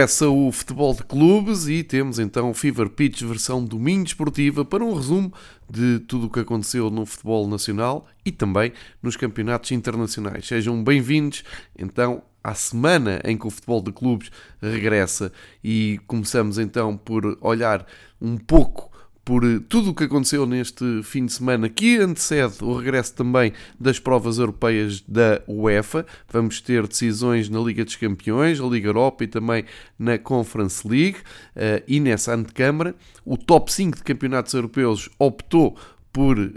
Regressa o futebol de clubes e temos então o Fever Pitch versão domingo esportiva para um resumo de tudo o que aconteceu no futebol nacional e também nos campeonatos internacionais. Sejam bem-vindos então à semana em que o futebol de clubes regressa e começamos então por olhar um pouco por eh, tudo o que aconteceu neste fim de semana, que antecede o regresso também das provas europeias da UEFA. Vamos ter decisões na Liga dos Campeões, na Liga Europa e também na Conference League uh, e nessa antecâmara. O top 5 de campeonatos europeus optou por uh,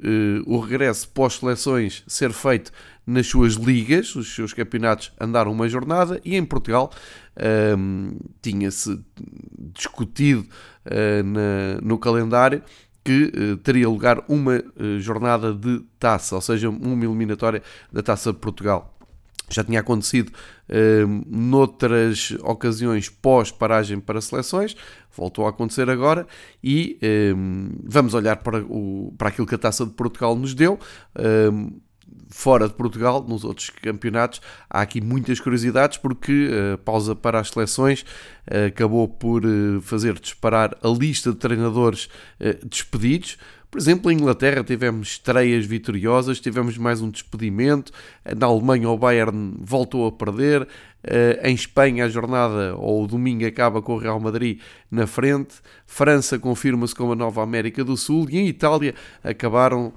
o regresso pós-seleções ser feito nas suas ligas, os seus campeonatos andaram uma jornada e em Portugal um, tinha-se discutido uh, na, no calendário que uh, teria lugar uma uh, jornada de taça, ou seja, uma eliminatória da taça de Portugal. Já tinha acontecido noutras ocasiões pós-paragem para seleções, voltou a acontecer agora e vamos olhar para, o, para aquilo que a taça de Portugal nos deu fora de Portugal, nos outros campeonatos, há aqui muitas curiosidades porque a uh, pausa para as seleções uh, acabou por uh, fazer disparar a lista de treinadores eh, despedidos. Por exemplo, em Inglaterra tivemos estreias vitoriosas, tivemos mais um despedimento. Na Alemanha, o Bayern voltou a perder. Em Espanha, a jornada ou o domingo acaba com o Real Madrid na frente. França confirma-se como a nova América do Sul. E em Itália acabaram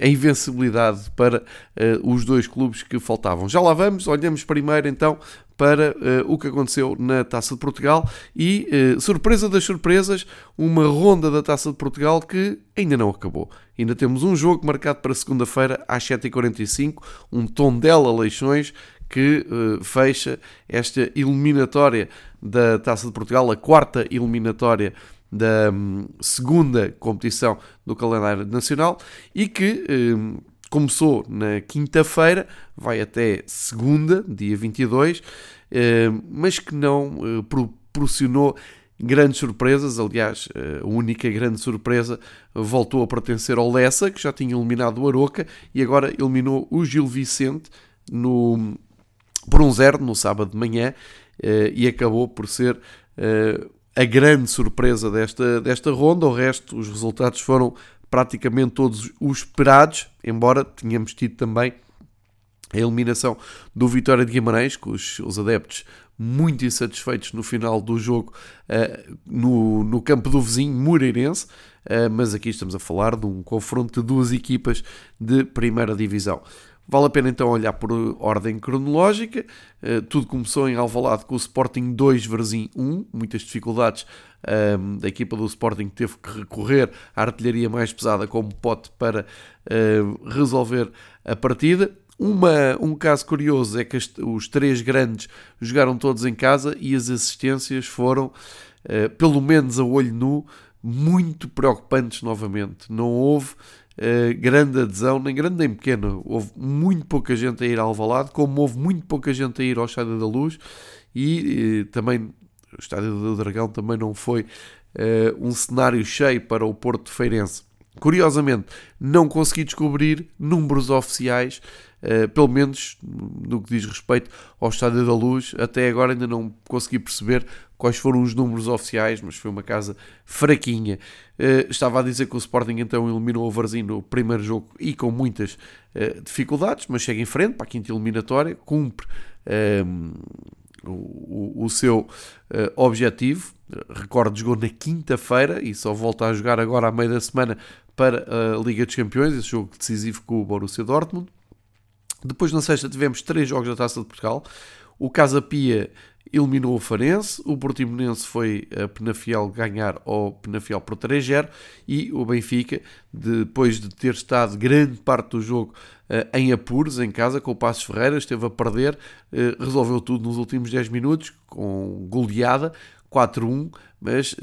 a invencibilidade para os dois clubes que faltavam. Já lá vamos, olhamos primeiro então para uh, o que aconteceu na Taça de Portugal e, uh, surpresa das surpresas, uma ronda da Taça de Portugal que ainda não acabou. Ainda temos um jogo marcado para segunda-feira às 7h45, um Tondela Leixões que uh, fecha esta eliminatória da Taça de Portugal, a quarta eliminatória da um, segunda competição do calendário nacional e que um, começou na quinta-feira, vai até segunda, dia 22, eh, mas que não eh, proporcionou grandes surpresas. Aliás, a única grande surpresa voltou a pertencer ao Lessa, que já tinha eliminado o Aroca e agora eliminou o Gil Vicente no, por um zero no sábado de manhã e acabou por ser a grande surpresa desta, desta ronda. O resto, os resultados foram praticamente todos os esperados, embora tenhamos tido também a eliminação do Vitória de Guimarães, com os, os adeptos muito insatisfeitos no final do jogo uh, no, no campo do vizinho Moreirense, uh, mas aqui estamos a falar de um confronto de duas equipas de primeira divisão. Vale a pena então olhar por ordem cronológica. Uh, tudo começou em Alvalade com o Sporting 2, Varzim 1, muitas dificuldades um, da equipa do Sporting teve que recorrer à artilharia mais pesada como pote para uh, resolver a partida. Uma, um caso curioso é que os três grandes jogaram todos em casa e as assistências foram, uh, pelo menos a olho nu, muito preocupantes novamente. Não houve uh, grande adesão, nem grande nem pequena. Houve muito pouca gente a ir ao Alvalade, como houve muito pouca gente a ir ao Estádio da Luz e uh, também o Estádio do Dragão também não foi uh, um cenário cheio para o Porto Feirense. Curiosamente, não consegui descobrir números oficiais, uh, pelo menos no que diz respeito ao Estádio da Luz. Até agora ainda não consegui perceber quais foram os números oficiais, mas foi uma casa fraquinha. Uh, estava a dizer que o Sporting então eliminou o Varzim no primeiro jogo e com muitas uh, dificuldades, mas chega em frente para a quinta eliminatória, cumpre o, o, seu uh, objetivo. Recordo, jogou na quinta-feira e só volta a jogar agora à meia da semana para a Liga dos Campeões, esse jogo decisivo com o Borussia Dortmund. Depois, na sexta, tivemos três jogos da Taça de Portugal. O Casa Pia eliminou o Farense, o Portimonense foi a Penafiel ganhar ao Penafiel por 3-0 e o Benfica, depois de ter estado grande parte do jogo uh, em apuros, em casa, com o Passos Ferreira, esteve a perder, uh, resolveu tudo nos últimos 10 minutos, com goleada, 4-1, mas uh,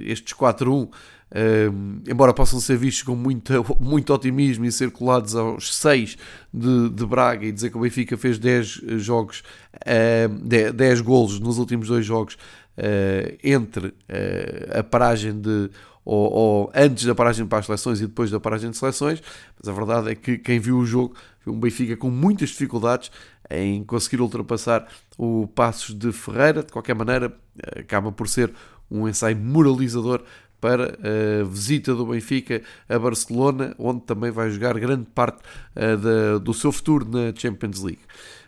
estes 4-1 Uh, embora possam ser vistos com muito, muito otimismo e ser colados aos 6 de, de Braga e dizer que o Benfica fez 10 jogos, uh, 10, golos nos últimos dois jogos uh, entre uh, a paragem de. Ou, ou, antes da paragem para as seleções e depois da paragem de seleções, mas a verdade é que quem viu o jogo viu um Benfica com muitas dificuldades em conseguir ultrapassar o Passos de Ferreira. De qualquer maneira, acaba por ser um ensaio moralizador para a visita do Benfica a Barcelona, onde também vai jogar grande parte uh, do seu futuro na Champions League.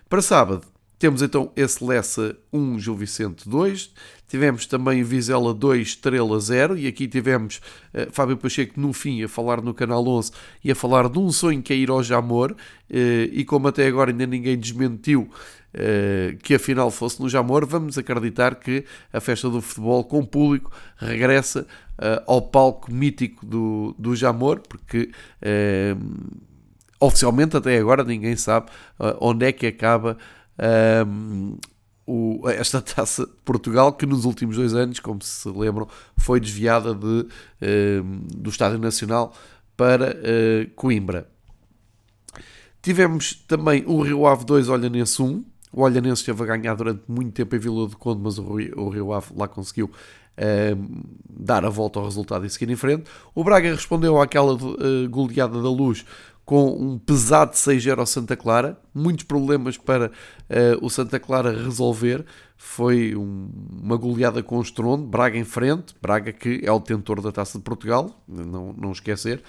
Para sábado, temos então esse Lessa 1, Gil Vicente 2. Tivemos também Vizela 2, Estrela 0. E aqui tivemos uh, Fábio Pacheco no fim a falar no Canal 11 e a falar de um sonho que é ir ao Jamor. Uh, e como até agora ainda ninguém desmentiu uh, que a final fosse no Jamor, vamos acreditar que a festa do futebol com público regressa ao palco mítico do, do Jamor, porque oficialmente até agora ninguém sabe onde é que acaba o, esta taça de Portugal, que nos últimos dois anos, como se lembram, foi desviada de, do Estádio Nacional para uh, Coimbra. Tivemos também o Rio Ave 2, Olhanense 1. O Olhanense esteve a ganhar durante muito tempo em Vila do Conde, mas o Rio Ave lá conseguiu uh, dar a volta ao resultado e seguir em frente. O Braga respondeu àquela uh, goleada da luz com um pesado 6-0 ao Santa Clara, muitos problemas para uh, o Santa Clara resolver. Foi um, uma goleada com estrondo, Braga em frente, Braga que é o detentor da Taça de Portugal, não, não esquecer.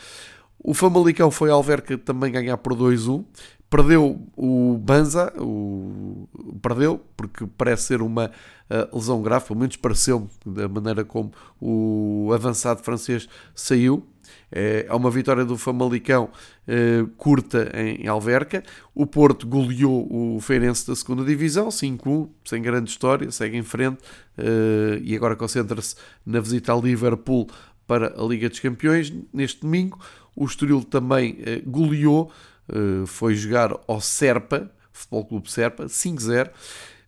O Famalicão foi Alverca também ganhar por 2-1. Perdeu o Banza, o... perdeu, porque parece ser uma uh, lesão grave, pelo menos pareceu-me, da maneira como o avançado francês saiu. É uma vitória do Famalicão eh, curta em Alverca. O Porto goleou o Feirense da segunda Divisão, 5-1, sem grande história, segue em frente eh, e agora concentra-se na visita ao Liverpool para a Liga dos Campeões neste domingo. O Estoril também eh, goleou, foi jogar ao Serpa, Futebol Clube Serpa, 5-0.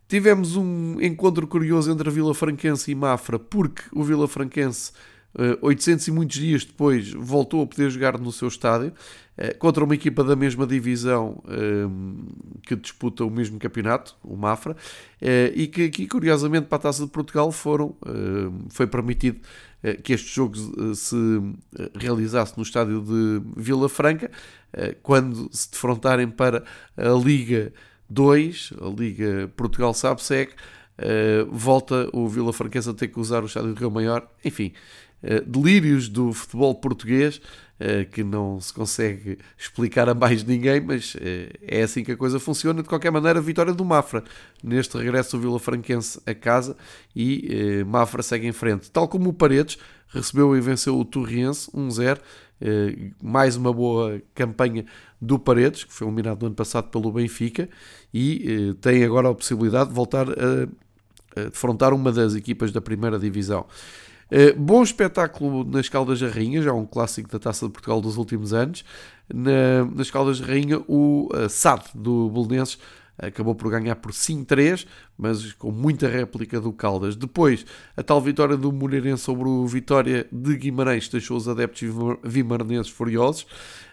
Tivemos um encontro curioso entre a Vila Franquense e Mafra, porque o Vila Franquense 800 eh, e muitos dias depois voltou a poder jogar no seu estádio eh, contra uma equipa da mesma divisão ehm, que disputa o mesmo campeonato, o Mafra, eh, e que aqui, curiosamente, para a Taça de Portugal foram, foi permitido que este jogo se realizasse no estádio de Vila Franca, quando se defrontarem para a Liga 2, a Liga Portugal Sabe-Sec, volta o Vila Franquense a ter que usar o estádio de Rio Maior, enfim, eh, delírios do futebol português eh, que não se consegue explicar a mais ninguém, mas eh, é assim que a coisa funciona. De qualquer maneira, vitória do Mafra neste regresso do Vila Franquense a casa e Mafra segue em frente. Tal como o Paredes recebeu e venceu o Torriense 1-0. mais uma boa campanha do Paredes, que foi eliminado no ano passado pelo Benfica, e tem agora a possibilidade de voltar a defrontar uma das equipas da primeira divisão. Uh, bom espetáculo nas Caldas da Rainha, já um clássico da Taça de Portugal dos últimos anos. Na, nas Caldas da Rainha, o uh, SAD do Bolonenses acabou por ganhar por 5-3, mas com muita réplica do Caldas. Depois, a tal vitória do Moreirense sobre o Vitória de Guimarães deixou os adeptos vimaranenses furiosos.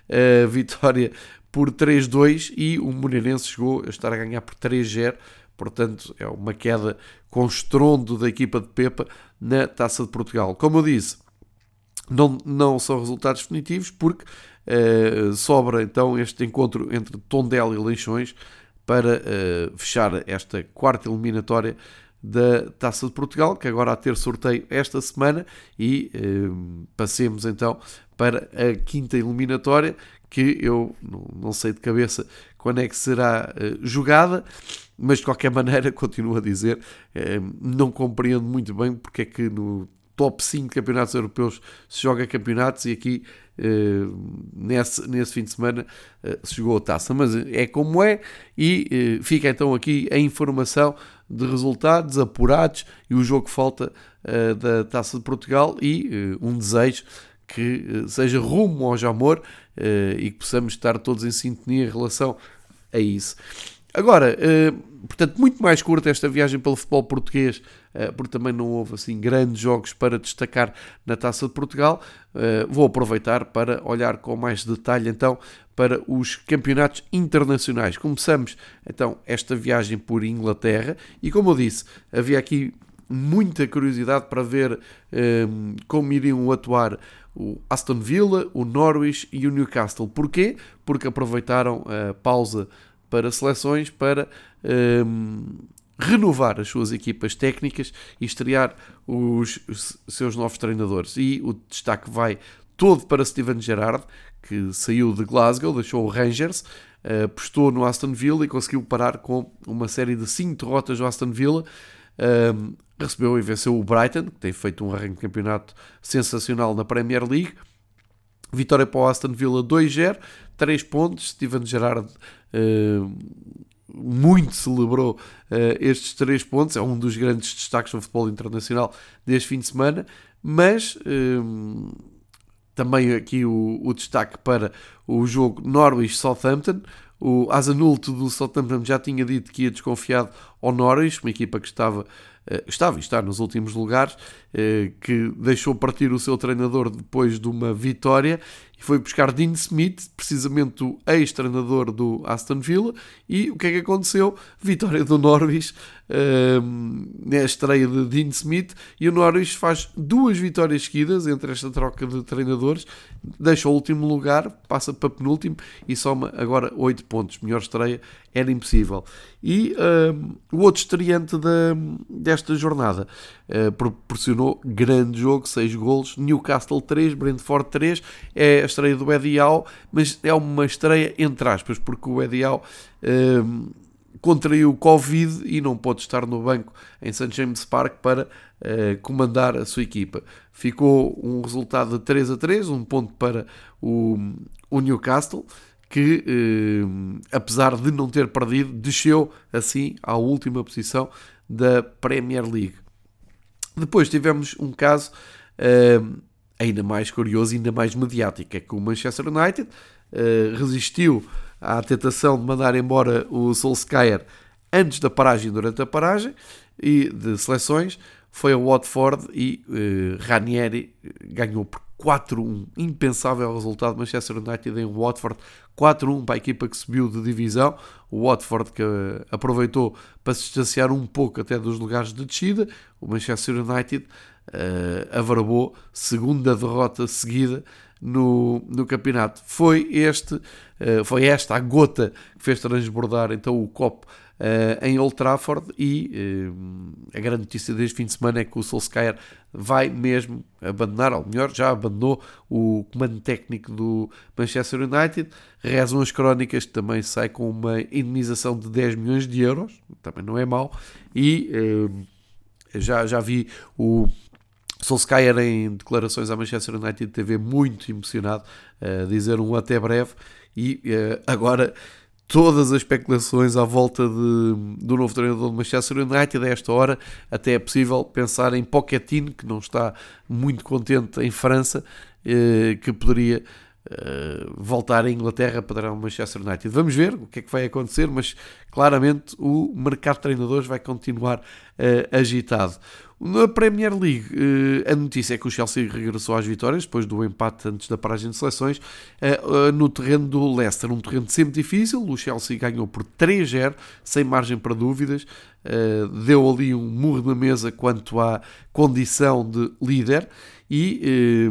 Uh, vitória por 3-2 e o Moreirense chegou a estar a ganhar por 3-0 Portanto, é uma queda com estrondo da equipa de Pepa na Taça de Portugal. Como eu disse, não, não são resultados definitivos porque uh, sobra então este encontro entre Tondela e Leixões para uh, fechar esta quarta eliminatória da Taça de Portugal, que agora a ter sorteio esta semana e uh, passemos então para a quinta eliminatória, que eu não sei de cabeça quando é que será jogada, mas de qualquer maneira, continuo a dizer, eh, não compreendo muito bem porque é que no top 5 campeonatos europeus se joga campeonatos e aqui eh, nesse, nesse fim de semana eh, se jogou a taça. Mas é como é e fica então aqui a informação de resultados apurados e o jogo que falta da taça de Portugal e um desejo que seja rumo ao Jamor e que possamos estar todos em sintonia em relação a isso. Agora, uh, portanto, muito mais curta esta viagem pelo futebol português, porque também não houve assim grandes jogos para destacar na Taça de Portugal. Vou aproveitar para olhar com mais detalhe então para os campeonatos internacionais. Começamos então esta viagem por Inglaterra e, como eu disse, havia aqui muita curiosidade para ver como iriam atuar o Aston Villa, o Norwich e o Newcastle. Porquê? Porque aproveitaram a pausa para seleções para um, renovar as suas equipas técnicas e estrear os, os, seus novos treinadores. E o destaque vai todo para Steven Gerrard, que saiu de Glasgow, deixou o Rangers, apostou no Aston Villa e conseguiu parar com uma série de 5 derrotas do Aston Villa. Um, recebeu e venceu o Brighton, que tem feito um arranque de campeonato sensacional na Premier League. Vitória para o Aston Villa 2-0, 3 pontos. Steven Gerrard uh, muito celebrou uh, estes 3 pontos, é um dos grandes destaques do futebol internacional deste fim de semana, mas uh, também aqui o, o, destaque para o jogo Norwich-Southampton. O Azanulto do Southampton já tinha dito que ia desconfiado ao Norwich, uma equipa que estava estava e está nos últimos lugares, eh, que deixou partir o seu treinador depois de uma vitória e foi buscar Dean Smith, precisamente o ex-treinador do Aston Villa. E o que é que aconteceu? Vitória do Norwich ehm, na estreia de Dean Smith. E o Norwich faz duas vitórias seguidas entre esta troca de treinadores, deixa o último lugar, passa para penúltimo e soma agora 8 pontos. Melhor estreia era impossível. E ehm, o outro estreante da, desta jornada uh, proporcionou grande jogo, 6 golos, Newcastle 3, Brentford 3. É a estreia do Edial, mas é uma estreia entre aspas, porque o Edial uh, contraiu Covid e não pôde estar no banco em St. James Park para uh, comandar a sua equipa. Ficou um resultado de 3 a 3, um ponto para o, o Newcastle, que uh, apesar de não ter perdido, desceu assim à última posição da Premier League. Depois tivemos um caso uh, ainda mais curioso e ainda mais mediático, é que o Manchester United uh, resistiu à tentação de mandar embora o Solskjaer antes da paragem durante a paragem e de seleções, foi a Watford e uh, Ranieri ganhou por 4-1. Impensável resultado. Manchester United em Watford 4-1 para a equipa que subiu de divisão. O Watford que uh, aproveitou para se distanciar um pouco até dos lugares de descida. O Manchester United uh, segunda derrota seguida no, no campeonato. Foi, este, uh, foi esta a gota que fez transbordar então o copo uh, em Old Trafford e uh, a grande notícia deste fim de semana é que o Solskjaer vai mesmo abandonar, ou melhor, já abandonou o comando técnico do Manchester United. Rezam as crónicas que também sai com uma indenização de 10 milhões de euros, também não é mau, e já, já vi o Solskjaer em declarações à Manchester United TV muito emocionado, a dizer um até breve e uh, agora todas as especulações à volta de, do novo treinador do Manchester United a esta hora até é possível pensar em Pochettino que não está muito contente em França uh, que poderia Uh, voltar à Inglaterra para o Manchester United. Vamos ver o que é que vai acontecer, mas claramente o mercado de treinadores vai continuar uh, agitado. Na Premier League, uh, a notícia é que o Chelsea regressou às vitórias depois do empate antes da paragem de seleções no terreno do Leicester, um terreno sempre difícil. O Chelsea ganhou por 3-0, sem margem para dúvidas. deu ali um murro na mesa quanto à condição de líder e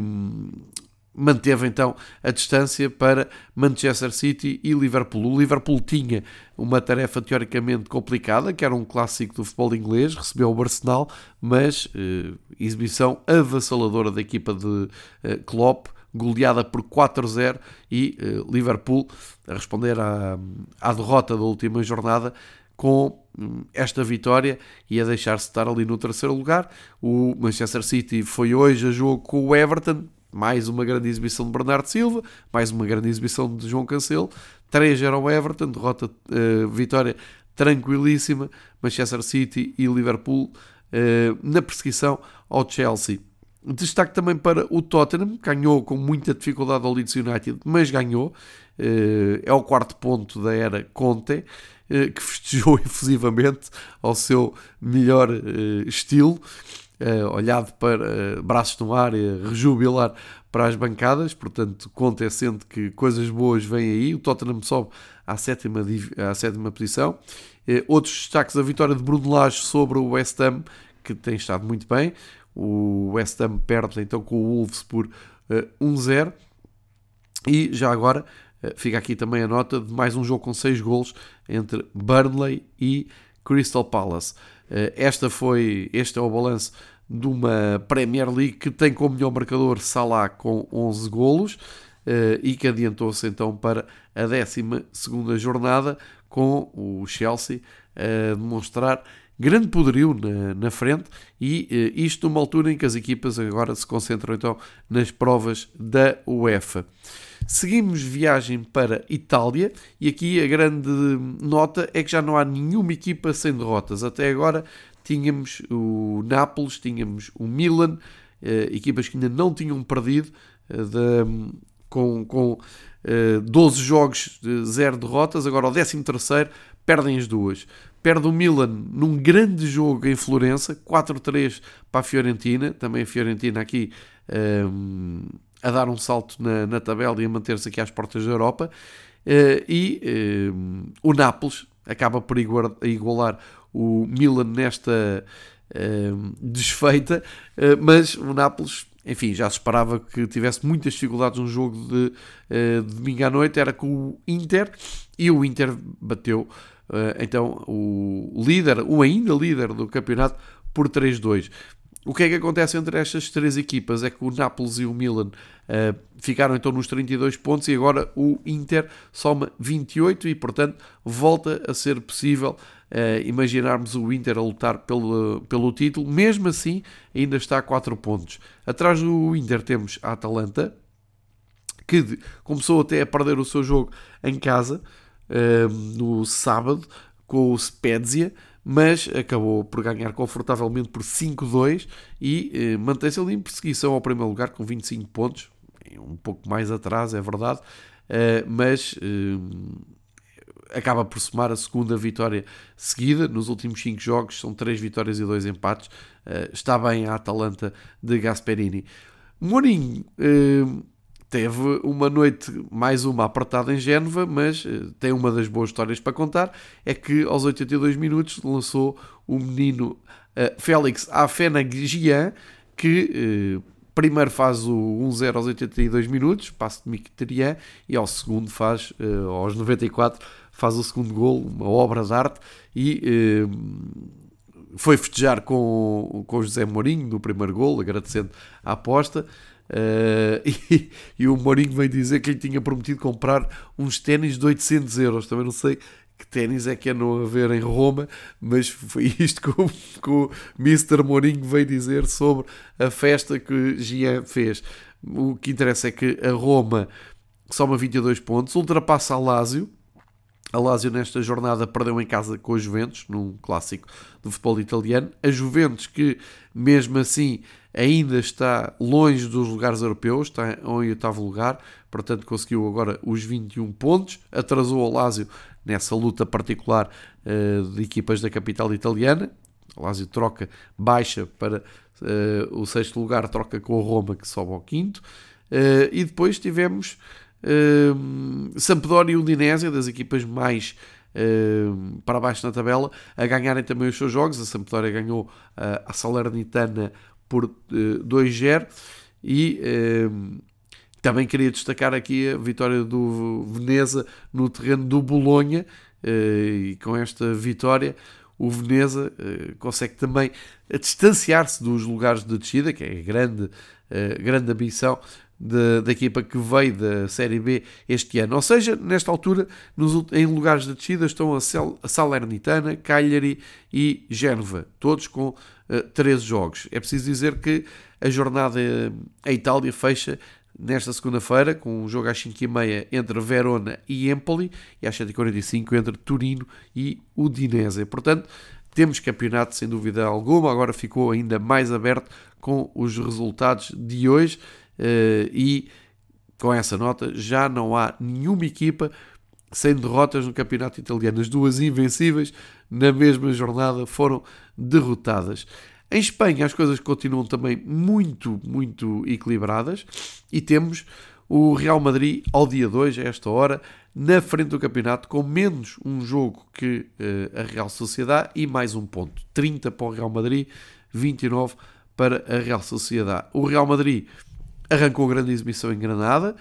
manteve então a distância para Manchester City e Liverpool. O Liverpool tinha uma tarefa teoricamente complicada, que era um clássico do futebol inglês, recebeu o Arsenal, mas eh, exibição avassaladora da equipa de eh, Klopp, goleada por 4-0 e eh, Liverpool a responder à, à derrota da última jornada com hum, esta vitória e a deixar-se estar ali no terceiro lugar. O Manchester City foi hoje a jogo com o Everton, mais uma grande exibição de Bernardo Silva, mais uma grande exibição de João Cancelo, 3 ao Everton, derrota, uh, vitória tranquilíssima, Manchester City e Liverpool uh, na perseguição ao Chelsea. Destaque também para o Tottenham, ganhou com muita dificuldade ao Leeds United, mas ganhou. Uh, é o quarto ponto da era Conte, que festejou efusivamente ao seu melhor estilo olhado para uh, braços no ar e rejubilar para as bancadas, portanto, conta é que coisas boas vêm aí. O Tottenham sobe à sétima, à sétima posição. Uh, outros destaques: a vitória de Bruno Lage sobre o West Ham, que tem estado muito bem. O West Ham perde então com o Wolves por 1-0. E já agora fica aqui também a nota de mais um jogo com 6 golos entre Burnley e Crystal Palace. Esta foi, este é o balanço de uma Premier League que tem como melhor marcador Salah com 11 golos e que adiantou-se então para a 12 jornada com o Chelsea a demonstrar grande poderio na, na frente e eh, isto numa altura em que as equipas agora se concentram então nas provas da UEFA. Seguimos viagem para Itália e aqui a grande nota é que já não há nenhuma equipa sem derrotas. Até agora tínhamos o Nápoles, tínhamos o Milan, eh, equipas que ainda não tinham perdido, eh, de, com, com eh, 12 jogos, de 0 derrotas. Agora, o 13 perdem as duas. Perde o Milan num grande jogo em Florença, 4-3 para a Fiorentina. Também a Fiorentina aqui ehm, a dar um salto na, na tabela e a manter-se aqui às portas da Europa. Uh, e ehm, o Nápoles acaba por igualar o Milan nesta uh, desfeita, mas o Nápoles, enfim, já se esperava que tivesse muitas dificuldades no jogo de, de domingo à noite, era com o Inter, e o Inter bateu eh, então o líder, o ainda líder do campeonato, por 3-2. O que é que acontece entre estas três equipas? É que o Nápoles e o Milan uh, ficaram então nos 32 pontos e agora o Inter soma 28 e, portanto, volta a ser possível uh, imaginarmos o Inter a lutar pelo, pelo título. Mesmo assim, ainda está a 4 pontos. Atrás do Inter temos a Atalanta, que começou até a perder o seu jogo em casa, no sábado com o Spezia, mas acabou por ganhar confortavelmente por 5-2 e uh, mantém-se ali em perseguição ao primeiro lugar com 25 pontos, um pouco mais atrás, é verdade, uh, mas uh, acaba por somar a segunda vitória seguida. Nos últimos 5 jogos são 3 vitórias e 2 empates. está bem a Atalanta de Gasperini. Mourinho teve uma noite, mais uma apertada em Génova, mas tem uma das boas histórias para contar, é que aos 82 minutos lançou o menino uh, Félix Afenagian, que uh, primeiro faz o 1-0 aos 82 minutos, passo de Mkhitaryan, e ao segundo faz, aos 94, faz o segundo gol, uma obra de arte, e foi festejar com, com José Mourinho no primeiro gol, agradecendo a aposta. Uh, e, e, o Mourinho veio dizer que ele tinha prometido comprar uns ténis de 800 euros. Também não sei que ténis é que é não haver em Roma, mas foi isto que o, que o Mr. Mourinho veio dizer sobre a festa que Gian fez. O que interessa é que a Roma soma 22 pontos, ultrapassa a Lazio. A Lazio nesta jornada perdeu em casa com a Juventus, num clássico do futebol italiano. A Juventus que, mesmo assim, ainda está longe dos lugares europeus, está em oitavo lugar, portanto conseguiu agora os 21 pontos, atrasou o Lazio nessa luta particular uh, de equipas da capital italiana. O Lazio troca baixa para uh, o sexto lugar, troca com o Roma que sobe ao quinto. Uh, e depois tivemos Sampdoria e Udinese, das equipas mais Uh, para baixo na tabela, a ganharem também os seus jogos. A Sampdoria ganhou uh, a Salernitana por uh, eh, 2-0 e uh, também queria destacar aqui a vitória do Veneza no terreno do Bolonha uh, e com esta vitória o Veneza consegue também distanciar-se dos lugares de descida, que é a grande, grande ambição da, da, equipa que veio da Série B este ano. Ou seja, nesta altura, nos, em lugares de descida estão a, a Salernitana, Cagliari e Génova, todos com uh, eh, 13 jogos. É preciso dizer que a jornada a Itália fecha nesta segunda-feira com um jogo às 5h30 entre Verona e Empoli e às 7h45 entre Turino e Udinese. Portanto, temos campeonato sem dúvida alguma, agora ficou ainda mais aberto com os resultados de hoje uh, e com essa nota já não há nenhuma equipa sem derrotas no campeonato italiano. As duas invencíveis na mesma jornada foram derrotadas. Em Espanha as coisas continuam também muito, muito equilibradas e temos o Real Madrid ao dia 2, a esta hora, na frente do campeonato, com menos um jogo que uh, a Real Sociedade e mais um ponto. 30 para o Real Madrid, 29 para a Real Sociedade. O Real Madrid arrancou grande exibição em Granada,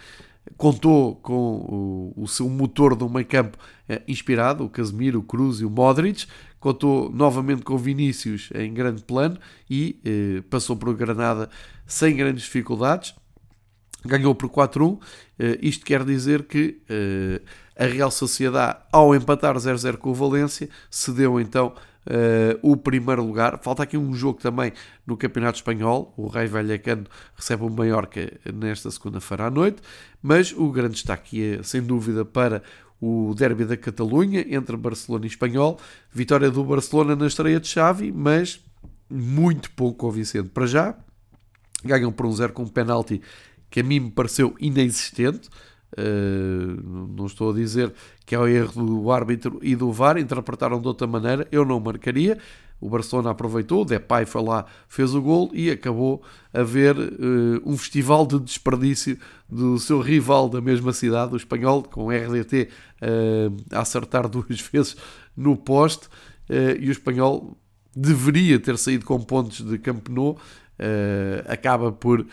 contou com o, o seu motor do meio campo eh, inspirado, o Casemiro, o Cruz e o Modric, contou novamente com o Vinícius em grande plano e eh, passou por Granada sem grandes dificuldades, ganhou por 4-1, eh, isto quer dizer que eh, a Real Sociedade, ao empatar 0-0 com o Valência, cedeu então Uh, o primeiro lugar. Falta aqui um jogo também no Campeonato Espanhol. O Rei Vallecano recebe o Mallorca nesta segunda-feira à noite. Mas o grande destaque é, sem dúvida, para o derby da Catalunha entre Barcelona e Espanhol. Vitória do Barcelona na estreia de Xavi, mas muito pouco convincente para já. Ganham por um zero com um penalti que a mim me pareceu inexistente. Uh, não estou a dizer que é o erro do árbitro e do VAR, interpretaram de outra maneira, eu não marcaria. O Barcelona aproveitou, o Depay foi lá, fez o gol e acabou a ver uh, um festival de desperdício do seu rival da mesma cidade, o espanhol, com o RDT uh, a acertar duas vezes no poste. E o espanhol deveria ter saído com pontos de Camp Nou, acaba por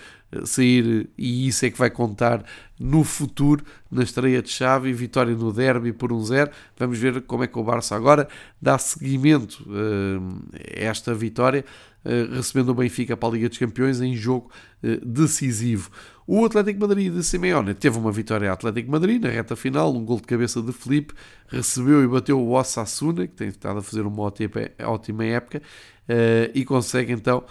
sair e isso é que vai contar no futuro na estreia de chave vitória no derby por um zero. Vamos ver como é que o Barça agora dá seguimento uh, a esta vitória, recebendo o Benfica para a Liga dos Campeões em jogo uh, decisivo. O Atlético Madrid de Simeone teve uma vitória a Atlético Madrid na reta final, um gol de cabeça de Felipe, recebeu e bateu o Osasuna, que tem estado a fazer uma ótima época, e consegue então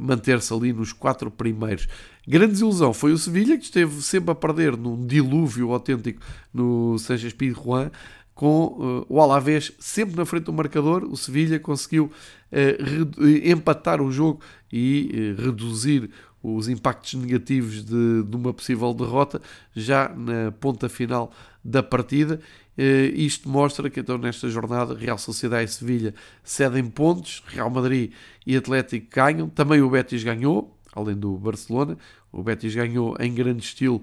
manter-se ali nos quatro primeiros. Grande desilusão foi o Sevilha, que esteve sempre a perder num dilúvio autêntico no Sanchez Pizjuán, com uh, o Alavés sempre na frente do marcador. O Sevilha conseguiu uh, empatar o jogo e uh, reduzir os impactos negativos de, de, uma possível derrota já na ponta final da partida. isto mostra que então nesta jornada Real Sociedade e Sevilha cedem pontos, Real Madrid e Atlético ganham, também o Betis ganhou, além do Barcelona. O Betis ganhou em grande estilo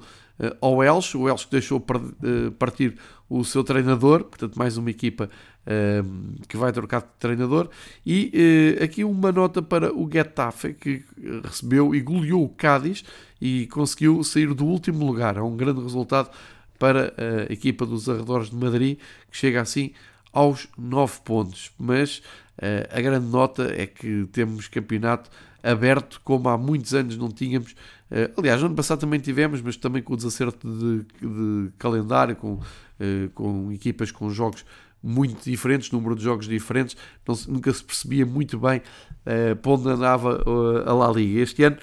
ao Elche, o Elche deixou uh, partir o seu treinador, portanto, mais uma equipa uh, que vai trocar de treinador. E aqui uma nota para o Getafe, que recebeu e goleou o Cádiz e conseguiu sair do último lugar. É um grande resultado para a equipa dos arredores de Madrid, que chega assim aos 9 pontos. Mas a grande nota é que temos campeonato aberto como há muitos anos não tínhamos. Uh, aliás, no ano passado também tivemos, mas também com o desacerto de, de calendário, com, uh, com equipas com jogos muito diferentes, número de jogos diferentes, não, nunca se percebia muito bem uh, para onde andava a La Liga. Este ano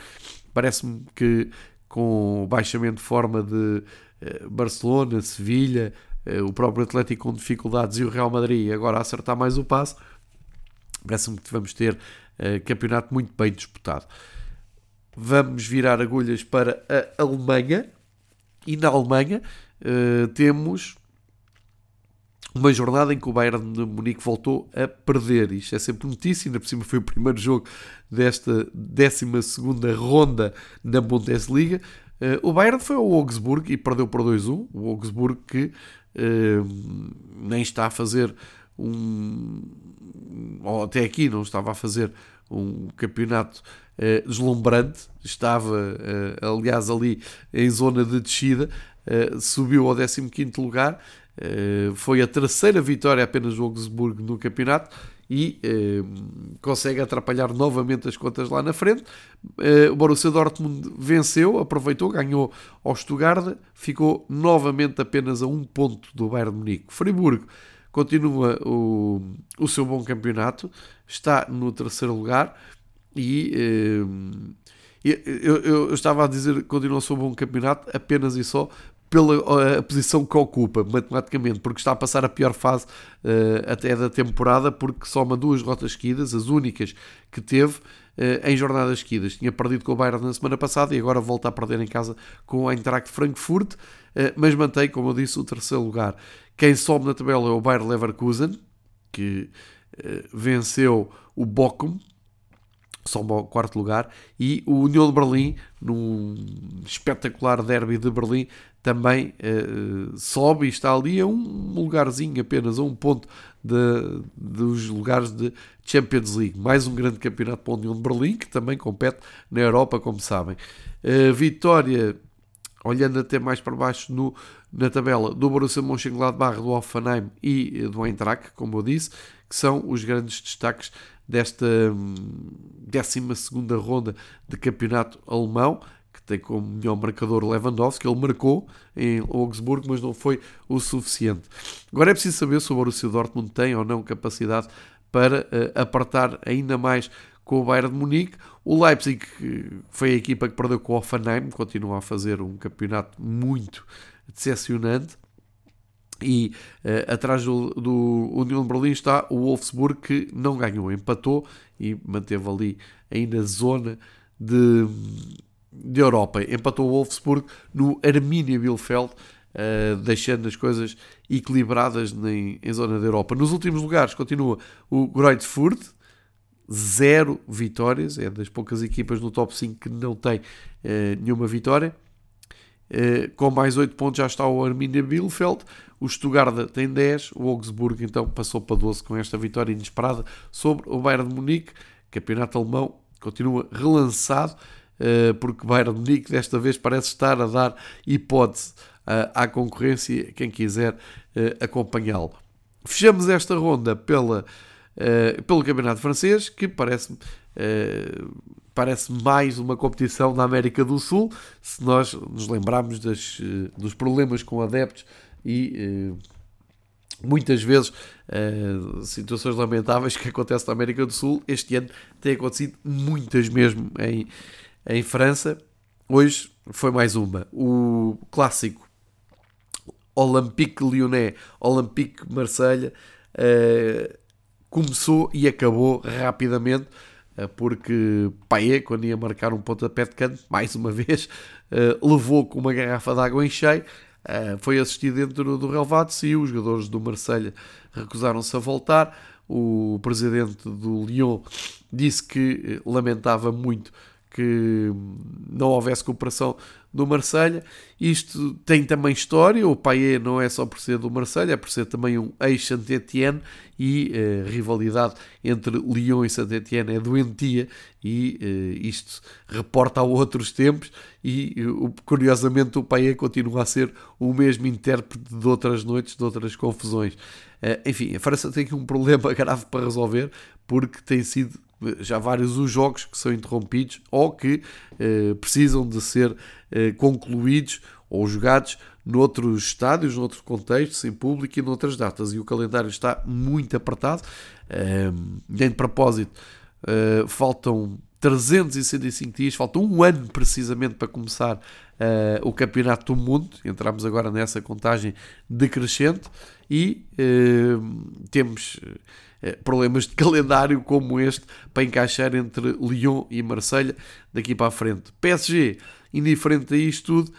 parece-me que com o baixamento de forma de Barcelona, Sevilha, o próprio Atlético com dificuldades e o Real Madrid agora a acertar mais o passo, parece-me que vamos ter eh, campeonato muito bem disputado. Vamos virar agulhas para a Alemanha e na Alemanha uh, temos uma jornada em que o Bayern de Munique voltou a perder. Isto é sempre notícia, ainda por cima foi o primeiro jogo desta 12 ronda na Bundesliga. Uh, o Bayern foi ao Augsburg e perdeu por 2-1. O Augsburg que uh, nem está a fazer um. Ou até aqui não estava a fazer um campeonato uh, deslumbrante, estava, uh, aliás, ali em zona de descida, uh, subiu ao 15 lugar, foi a terceira vitória apenas do Augsburgo no campeonato e consegue atrapalhar novamente as contas lá na frente. o Borussia Dortmund venceu, aproveitou, ganhou ao Stuttgart, ficou novamente apenas a um ponto do Bayern Munique. Friburgo continua o, o seu bom campeonato, está no terceiro lugar e eh, eu, eu, eu, estava a dizer continua o seu bom campeonato apenas e só pela a posição que ocupa matematicamente, porque está a passar a pior fase uh, até da temporada, porque soma duas rotas seguidas, as únicas que teve em jornadas seguidas. Tinha perdido com o Bayern na semana passada e agora volta a perder em casa com o Eintracht Frankfurt, uh, mas mantém, como eu disse, o terceiro lugar. Quem sobe na tabela é o Bayer Leverkusen, que uh, venceu o Bochum, sobe ao quarto lugar, e o União de Berlim, num espetacular derby de Berlim, também uh, sobe e está ali a um lugarzinho apenas, a um ponto de, dos lugares de Champions League. Mais um grande campeonato para a União de Berlim, que também compete na Europa, como sabem. Uh, vitória olhando até mais para baixo no, na tabela do Borussia Mönchengladbach, do Hoffenheim e do Eintracht, como eu disse, que são os grandes destaques desta 12 hum, ronda de campeonato alemão, que tem como melhor marcador Lewandowski, ele marcou em Augsburgo, mas não foi o suficiente. Agora é preciso saber se o Borussia Dortmund tem ou não capacidade para uh, apertar ainda mais com o Bayern de Munique. O Leipzig foi a equipa que perdeu com o Hoffenheim, continua a fazer um campeonato muito decepcionante. E uh, atrás do, do União de Berlim está o Wolfsburg que não ganhou, empatou e manteve ali ainda a zona de, de Europa. Empatou o Wolfsburg no Arminia Bielefeld, uh, deixando as coisas equilibradas em, em zona da Europa. Nos últimos lugares continua o Greutfurt, zero vitórias, é das poucas equipas no top 5 que não tem uh, nenhuma vitória. Uh, com mais 8 pontos já está o Arminia Bielefeld, o Stuttgart tem 10, o Augsburgo então passou para 12 com esta vitória inesperada sobre o Bayern de Munique. Campeonato alemão continua relançado, uh, porque o Bayern de Munique desta vez parece estar a dar hipótese à concorrência, quem quiser acompanhá-lo. Fechamos esta ronda pela pelo Campeonato Francês, que parece-me parece mais uma competição da América do Sul, se nós nos lembrarmos das, uh, dos problemas com adeptos e muitas vezes situações lamentáveis que acontecem na América do Sul. Este ano tem acontecido muitas mesmo em, em França. Hoje foi mais uma. O clássico Olympique Lyonnais, Olympique Marselha começou e acabou rapidamente, eh, porque Paé, quando ia marcar um pontapé de canto, mais uma vez, eh, levou com uma garrafa de água em cheio, eh, foi assistido dentro do relevado, e os jogadores do Marselha recusaram-se a voltar. O presidente do Lyon disse que lamentava muito que não houvesse cooperação do Marselha. Isto tem também história. O Payet não é só por ser do Marselha, é por ser também um ex-Saint-Étienne e a eh, rivalidade entre Lyon e Saint-Étienne é doentia e uh, isto reporta a outros tempos e uh, curiosamente o Payet continua a ser o mesmo intérprete de outras noites, de outras confusões. enfim, a França tem aqui um problema grave para resolver porque tem sido já vários os jogos que são interrompidos ou que eh, precisam de ser eh, concluídos ou jogados noutros estádios, noutros contextos, sem público e noutras datas. E o calendário está muito apertado. Eh, de propósito, eh, faltam 365 dias, falta um ano precisamente para começar uh, o Campeonato do Mundo. Entramos agora nessa contagem decrescente e uh, temos uh, problemas de calendário como este para encaixar entre Lyon e Marselha daqui para a frente. PSG, indiferente a isto tudo,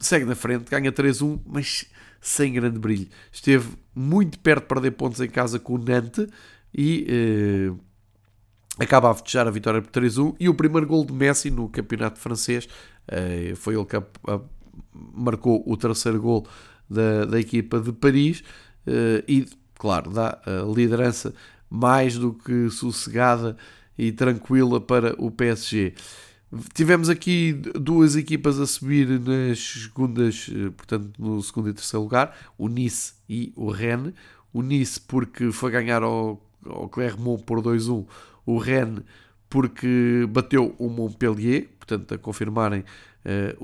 segue na frente, ganha 3-1, mas sem grande brilho. Esteve muito perto de perder pontos em casa com o Nantes e acaba a festejar a vitória por 3-1 e o primeiro gol de Messi no campeonato francês foi ele que marcou o terceiro gol da, da equipa de Paris e claro, dá a liderança mais do que sossegada e tranquila para o PSG. Tivemos aqui duas equipas a subir nas segundas, eh, portanto, no segundo e terceiro lugar, o Nice e o Rennes. O Nice porque foi ganhar ao, ao Clermont por 2-1 o Rennes porque bateu o Montpellier, portanto a confirmarem uh,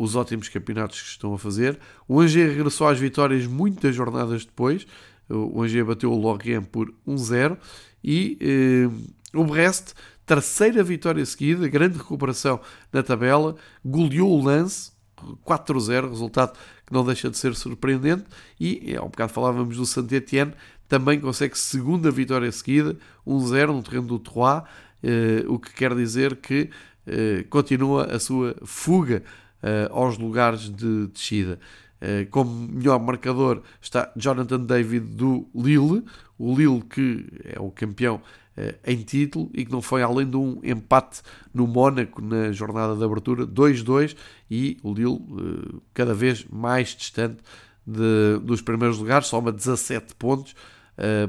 os ótimos campeonatos que estão a fazer. O Angers regressou às vitórias muitas jornadas depois, o Angers bateu o Lorient por 1-0 e uh, o Brest, terceira vitória seguida, grande recuperação na tabela, goleou o Lance 4-0, resultado que não deixa de ser surpreendente e há um bocado falávamos do Saint-Étienne, também consegue segunda vitória seguida, 1-0 no terreno do Troyes, uh, o que quer dizer que uh, continua a sua fuga uh, aos lugares de descida. Como melhor marcador está Jonathan David do Lille, o Lille que é o campeão em título e que não foi além de um empate no Mónaco na jornada de abertura 2-2 e o Lille cada vez mais distante de, dos primeiros lugares, soma 17 pontos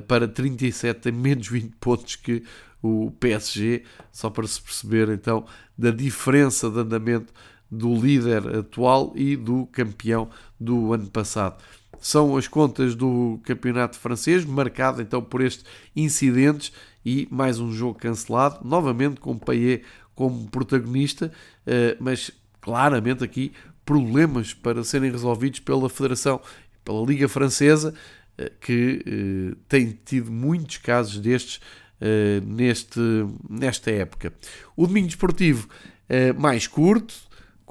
para 37, tem menos 20 pontos que o PSG, só para se perceber então da diferença de andamento do líder atual e do campeão do ano passado. São as contas do campeonato francês, marcado então por estes incidentes e mais um jogo cancelado, novamente com Payet como protagonista, eh, mas claramente aqui problemas para serem resolvidos pela Federação, pela Liga Francesa, eh, que eh, tem tido muitos casos destes neste, nesta época. O domingo desportivo mais curto,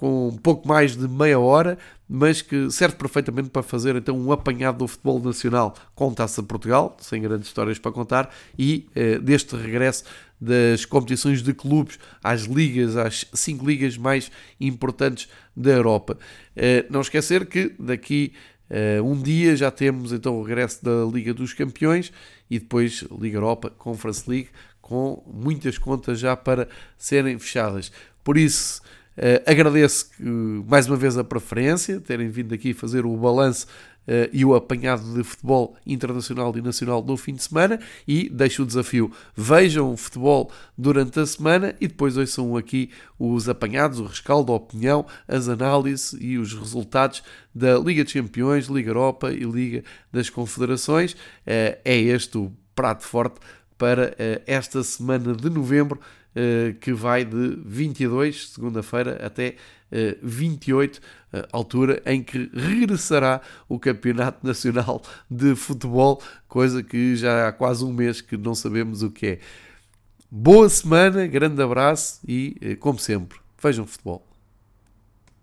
com um pouco mais de meia hora, mas que serve perfeitamente para fazer então um apanhado do futebol nacional com Taça Portugal, sem grandes histórias para contar, e eh, deste regresso das competições de clubes às ligas, às cinco ligas mais importantes da Europa. Eh, não esquecer que daqui Uh, um dia já temos então o regresso da Liga dos Campeões e depois Liga Europa, Conference League, com muitas contas já para serem fechadas. Por isso, Uh, agradeço uh, mais uma vez a preferência, terem vindo aqui fazer o balanço uh, e o apanhado de futebol internacional e nacional no fim de semana e deixo o desafio. Vejam o futebol durante a semana e depois ouçam aqui os apanhados, o rescaldo, a opinião, as análises e os resultados da Liga dos Campeões, Liga Europa e Liga das Confederações. é este o prato forte para esta semana de novembro que vai de 22, segunda-feira, até 28, eh, eh, altura em que regressará o Campeonato Nacional de Futebol, coisa que já há quase um mês que não sabemos o que é. Boa semana, grande abraço e, como sempre, vejam futebol.